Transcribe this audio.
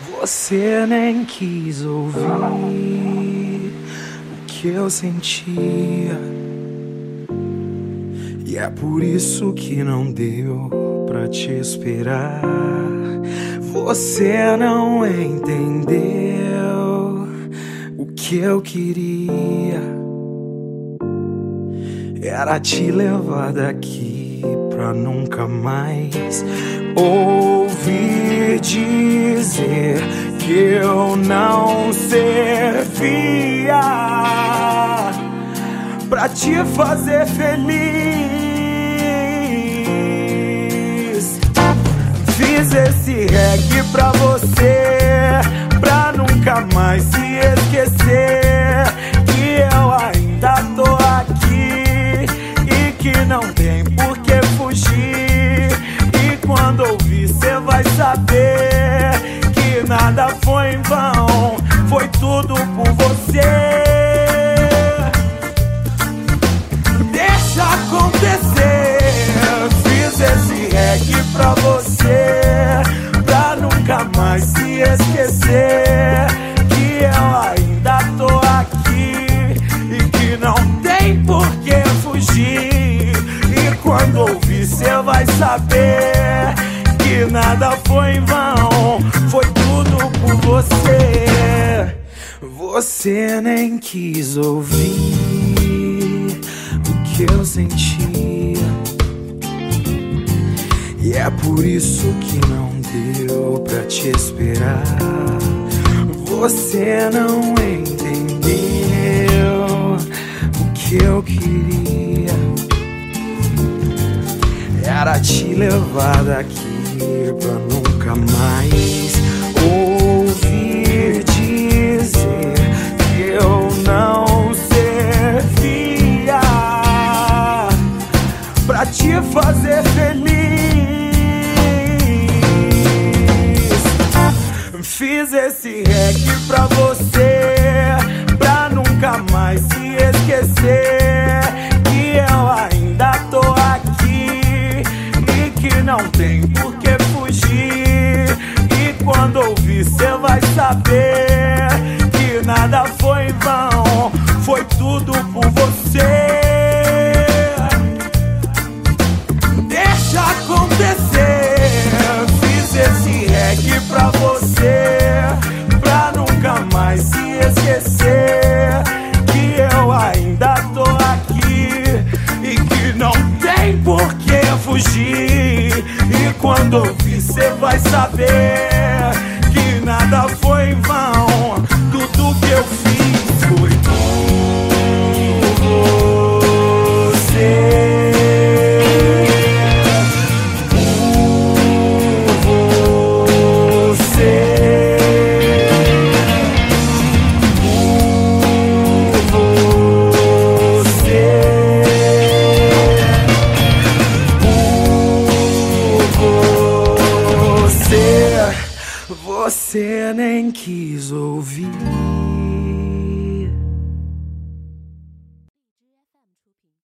Você nem quis ouvir o que eu sentia. E é por isso que não deu pra te esperar. Você não entendeu o que eu queria. Era te levar daqui pra nunca mais ouvir dizer que eu não servia pra te fazer feliz. Fiz esse reggae pra você, pra nunca mais se esquecer que eu ainda tô aqui e que não tem nada foi em vão, foi tudo por você. Deixa acontecer. Fiz esse reggae pra você, pra nunca mais se esquecer que eu ainda tô aqui e que não tem por que fugir. E quando ouvir, cê vai saber que nada foi em vão, você. Você nem quis ouvir o que eu sentia. E é por isso que não deu pra te esperar. Você não entendeu o que eu queria. Era te levar daqui pra nunca mais pra te fazer feliz. Fiz esse reggae pra você, pra nunca mais se esquecer que eu ainda tô aqui e que não tem por que fugir. E quando ouvir, cê vai saber que nada foi em vão, foi tudo por você. Quando ouvir, cê vai saber Você nem quis ouvir